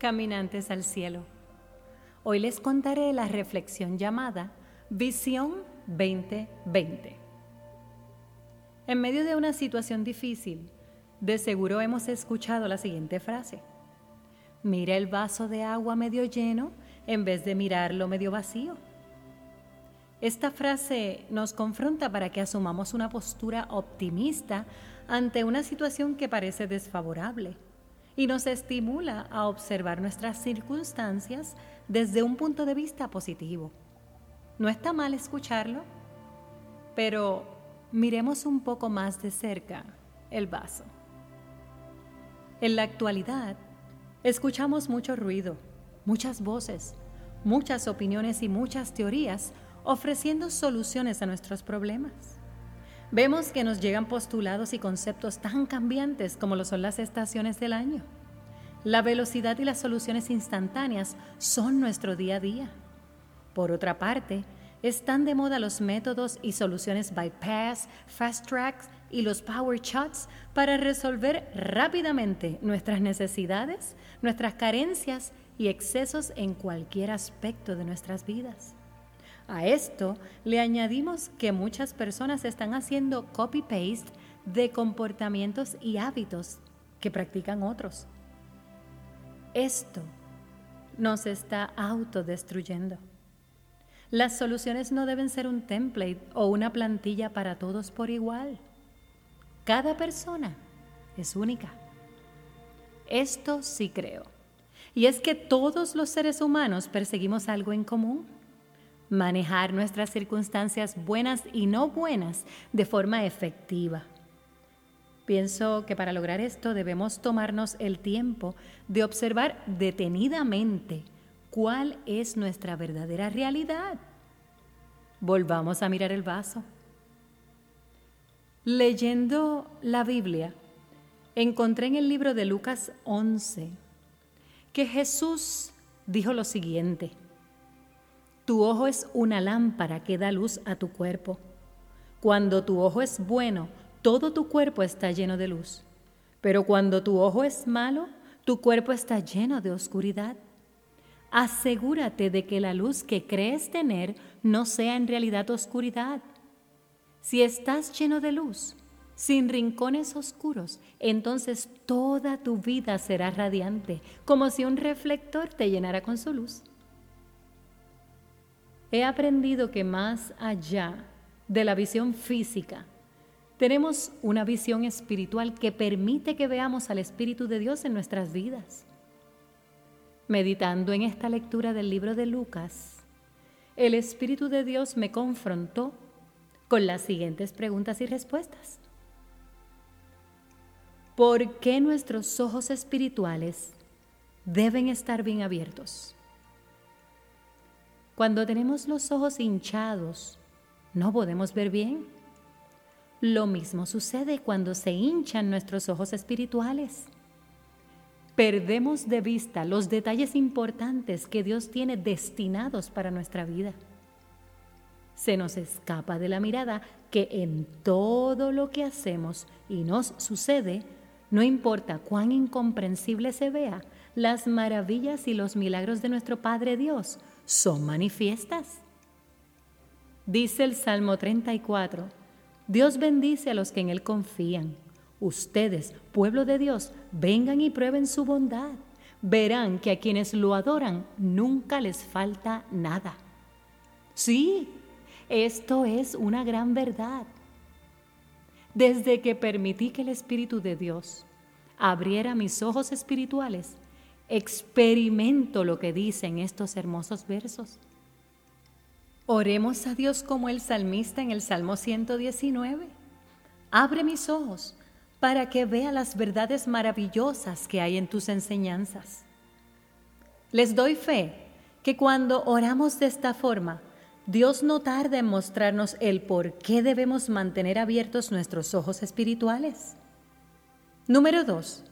caminantes al cielo. Hoy les contaré la reflexión llamada Visión 2020. En medio de una situación difícil, de seguro hemos escuchado la siguiente frase. Mira el vaso de agua medio lleno en vez de mirarlo medio vacío. Esta frase nos confronta para que asumamos una postura optimista ante una situación que parece desfavorable y nos estimula a observar nuestras circunstancias desde un punto de vista positivo. No está mal escucharlo, pero miremos un poco más de cerca el vaso. En la actualidad, escuchamos mucho ruido, muchas voces, muchas opiniones y muchas teorías ofreciendo soluciones a nuestros problemas. Vemos que nos llegan postulados y conceptos tan cambiantes como lo son las estaciones del año. La velocidad y las soluciones instantáneas son nuestro día a día. Por otra parte, están de moda los métodos y soluciones bypass, fast tracks y los power shots para resolver rápidamente nuestras necesidades, nuestras carencias y excesos en cualquier aspecto de nuestras vidas. A esto le añadimos que muchas personas están haciendo copy-paste de comportamientos y hábitos que practican otros. Esto nos está autodestruyendo. Las soluciones no deben ser un template o una plantilla para todos por igual. Cada persona es única. Esto sí creo. Y es que todos los seres humanos perseguimos algo en común manejar nuestras circunstancias buenas y no buenas de forma efectiva. Pienso que para lograr esto debemos tomarnos el tiempo de observar detenidamente cuál es nuestra verdadera realidad. Volvamos a mirar el vaso. Leyendo la Biblia, encontré en el libro de Lucas 11 que Jesús dijo lo siguiente. Tu ojo es una lámpara que da luz a tu cuerpo. Cuando tu ojo es bueno, todo tu cuerpo está lleno de luz. Pero cuando tu ojo es malo, tu cuerpo está lleno de oscuridad. Asegúrate de que la luz que crees tener no sea en realidad oscuridad. Si estás lleno de luz, sin rincones oscuros, entonces toda tu vida será radiante, como si un reflector te llenara con su luz he aprendido que más allá de la visión física, tenemos una visión espiritual que permite que veamos al Espíritu de Dios en nuestras vidas. Meditando en esta lectura del libro de Lucas, el Espíritu de Dios me confrontó con las siguientes preguntas y respuestas. ¿Por qué nuestros ojos espirituales deben estar bien abiertos? Cuando tenemos los ojos hinchados, no podemos ver bien. Lo mismo sucede cuando se hinchan nuestros ojos espirituales. Perdemos de vista los detalles importantes que Dios tiene destinados para nuestra vida. Se nos escapa de la mirada que en todo lo que hacemos y nos sucede, no importa cuán incomprensible se vea, las maravillas y los milagros de nuestro Padre Dios son manifiestas. Dice el Salmo 34, Dios bendice a los que en Él confían. Ustedes, pueblo de Dios, vengan y prueben su bondad. Verán que a quienes lo adoran nunca les falta nada. Sí, esto es una gran verdad. Desde que permití que el Espíritu de Dios abriera mis ojos espirituales, experimento lo que dicen estos hermosos versos. Oremos a Dios como el salmista en el Salmo 119. Abre mis ojos para que vea las verdades maravillosas que hay en tus enseñanzas. Les doy fe que cuando oramos de esta forma, Dios no tarda en mostrarnos el por qué debemos mantener abiertos nuestros ojos espirituales. Número 2.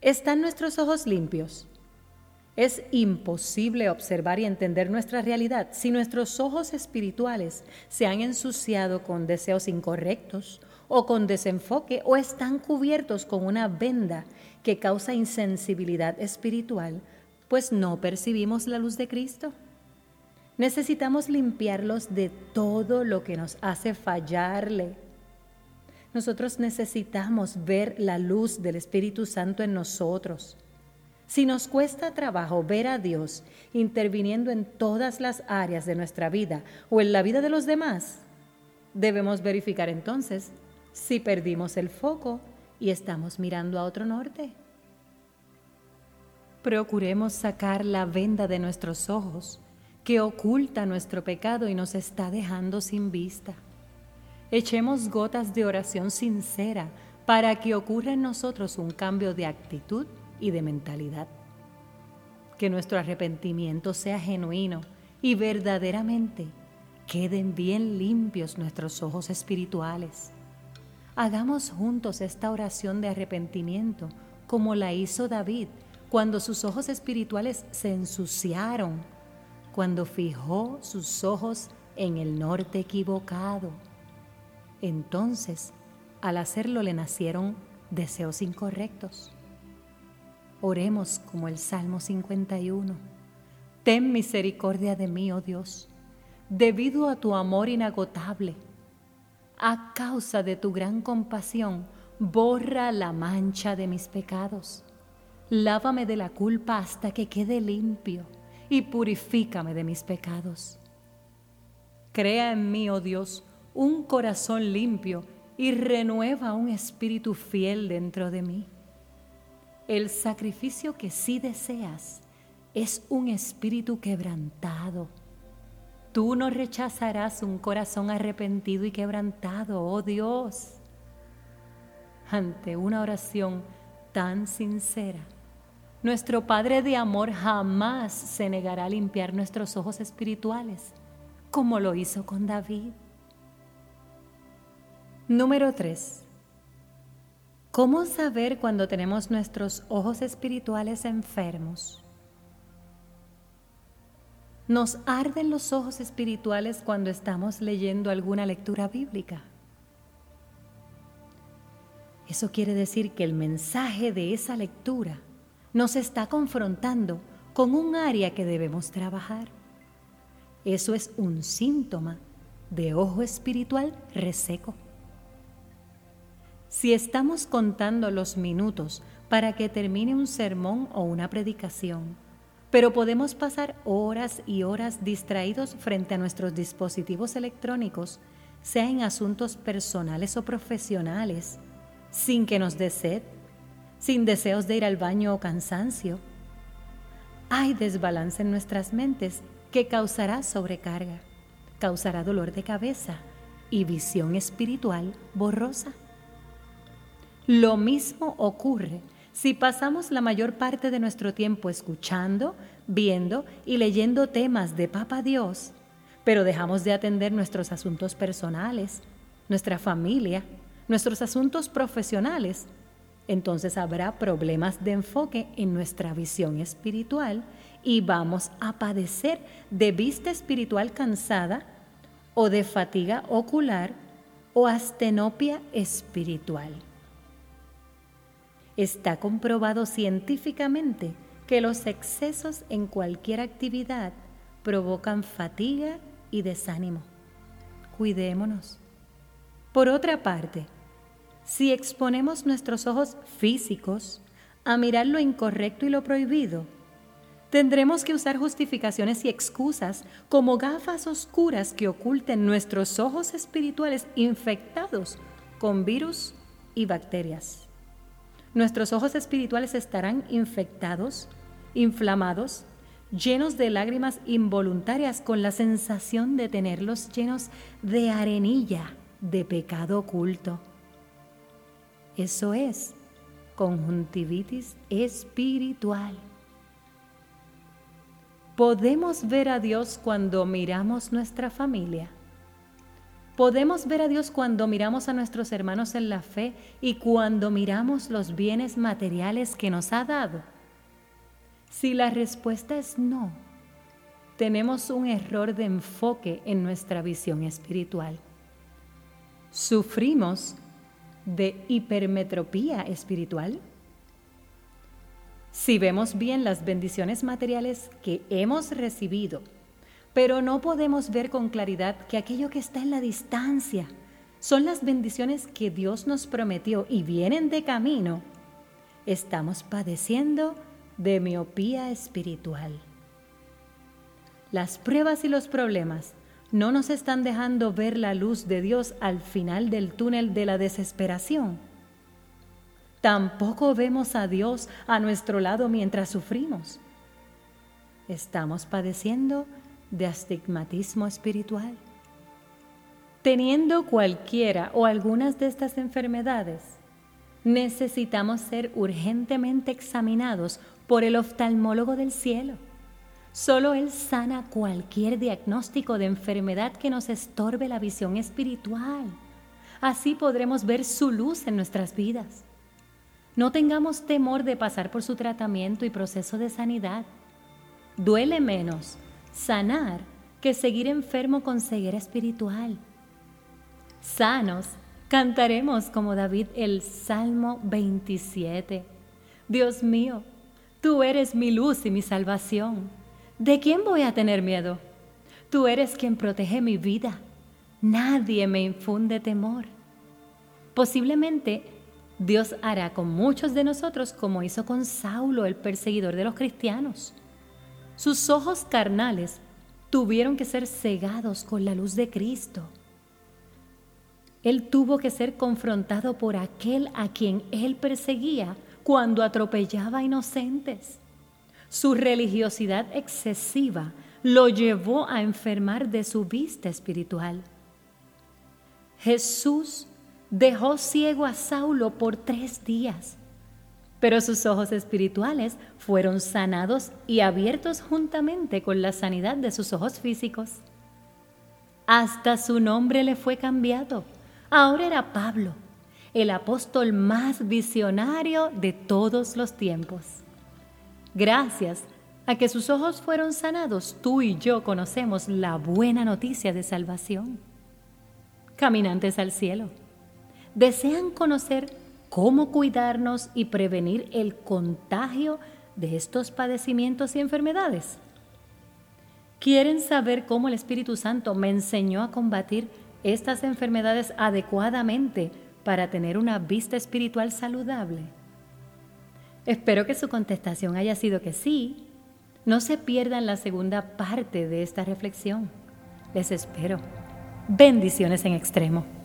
¿Están nuestros ojos limpios? Es imposible observar y entender nuestra realidad si nuestros ojos espirituales se han ensuciado con deseos incorrectos o con desenfoque o están cubiertos con una venda que causa insensibilidad espiritual pues no percibimos la luz de Cristo. Necesitamos limpiarlos de todo lo que nos hace fallarle. Nosotros necesitamos ver la luz del Espíritu Santo en nosotros. Si nos cuesta trabajo ver a Dios interviniendo en todas las áreas de nuestra vida o en la vida de los demás, debemos verificar entonces si perdimos el foco y estamos mirando a otro norte. Procuremos sacar la venda de nuestros ojos que oculta nuestro pecado y nos está dejando sin vista. Echemos gotas de oración sincera para que ocurra en nosotros un cambio de actitud y de mentalidad. Que nuestro arrepentimiento sea genuino y verdaderamente queden bien limpios nuestros ojos espirituales. Hagamos juntos esta oración de arrepentimiento como la hizo David cuando sus ojos espirituales se ensuciaron cuando fijó sus ojos en el norte equivocado. Entonces, al hacerlo le nacieron deseos incorrectos. Oremos como el Salmo 51. Ten misericordia de mí, oh Dios, debido a tu amor inagotable. A causa de tu gran compasión, borra la mancha de mis pecados. Lávame de la culpa hasta que quede limpio y purifícame de mis pecados. Crea en mí, oh Dios, un corazón limpio y renueva un espíritu fiel dentro de mí. El sacrificio que sí deseas es un espíritu quebrantado. Tú no rechazarás un corazón arrepentido y quebrantado, oh Dios. Ante una oración tan sincera, nuestro Padre de amor jamás se negará a limpiar nuestros ojos espirituales, como lo hizo con David. Número 3. ¿Cómo saber cuando tenemos nuestros ojos espirituales enfermos? Nos arden los ojos espirituales cuando estamos leyendo alguna lectura bíblica. Eso quiere decir que el mensaje de esa lectura nos está confrontando con un área que debemos trabajar. Eso es un síntoma de ojo espiritual reseco. Si estamos contando los minutos para que termine un sermón o una predicación, pero podemos pasar horas y horas distraídos frente a nuestros dispositivos electrónicos, sea en asuntos personales o profesionales, sin que nos dé sed, sin deseos de ir al baño o cansancio. Hay desbalance en nuestras mentes que causará sobrecarga, causará dolor de cabeza y visión espiritual borrosa. Lo mismo ocurre si pasamos la mayor parte de nuestro tiempo escuchando, viendo y leyendo temas de Papa Dios, pero dejamos de atender nuestros asuntos personales, nuestra familia, nuestros asuntos profesionales entonces habrá problemas de enfoque en nuestra visión espiritual y vamos a padecer de vista espiritual cansada o de fatiga ocular o astenopia espiritual. Está comprobado científicamente que los excesos en cualquier actividad provocan fatiga y desánimo. Cuidémonos. Por otra parte, si exponemos nuestros ojos físicos a mirar lo incorrecto y lo prohibido, tendremos que usar justificaciones y excusas como gafas oscuras que oculten nuestros ojos espirituales infectados con virus y bacterias. Nuestros ojos espirituales estarán infectados, inflamados, llenos de lágrimas involuntarias con la sensación de tenerlos llenos de arenilla, de pecado oculto. Eso es conjuntivitis espiritual. Podemos ver a Dios cuando miramos nuestra familia. Podemos ver a Dios cuando miramos a nuestros hermanos en la fe y cuando miramos los bienes materiales que nos ha dado. Si la respuesta es no, tenemos un error de enfoque en nuestra visión espiritual. Sufrimos de hipermetropía espiritual? Si vemos bien las bendiciones materiales que hemos recibido, pero no podemos ver con claridad que aquello que está en la distancia son las bendiciones que Dios nos prometió y vienen de camino, estamos padeciendo de miopía espiritual. Las pruebas y los problemas no nos están dejando ver la luz de Dios al final del túnel de la desesperación. Tampoco vemos a Dios a nuestro lado mientras sufrimos. Estamos padeciendo de astigmatismo espiritual. Teniendo cualquiera o algunas de estas enfermedades, necesitamos ser urgentemente examinados por el oftalmólogo del cielo. Solo Él sana cualquier diagnóstico de enfermedad que nos estorbe la visión espiritual. Así podremos ver su luz en nuestras vidas. No tengamos temor de pasar por su tratamiento y proceso de sanidad. Duele menos sanar que seguir enfermo con ceguera espiritual. Sanos, cantaremos como David el Salmo 27. Dios mío, tú eres mi luz y mi salvación. ¿De quién voy a tener miedo? Tú eres quien protege mi vida. Nadie me infunde temor. Posiblemente Dios hará con muchos de nosotros como hizo con Saulo, el perseguidor de los cristianos. Sus ojos carnales tuvieron que ser cegados con la luz de Cristo. Él tuvo que ser confrontado por aquel a quien él perseguía cuando atropellaba inocentes. Su religiosidad excesiva lo llevó a enfermar de su vista espiritual. Jesús dejó ciego a Saulo por tres días, pero sus ojos espirituales fueron sanados y abiertos juntamente con la sanidad de sus ojos físicos. Hasta su nombre le fue cambiado Ahora era Pablo, el apóstol más visionario de todos los tiempos. Gracias a que sus ojos fueron sanados, tú y yo conocemos la buena noticia de salvación. Caminantes al cielo, ¿desean conocer cómo cuidarnos y prevenir el contagio de estos padecimientos y enfermedades? ¿Quieren saber cómo el Espíritu Santo me enseñó a combatir estas enfermedades adecuadamente para tener una vista espiritual saludable? Espero que su contestación haya sido que sí. No se pierdan la segunda parte de esta reflexión. Les espero. Bendiciones en extremo.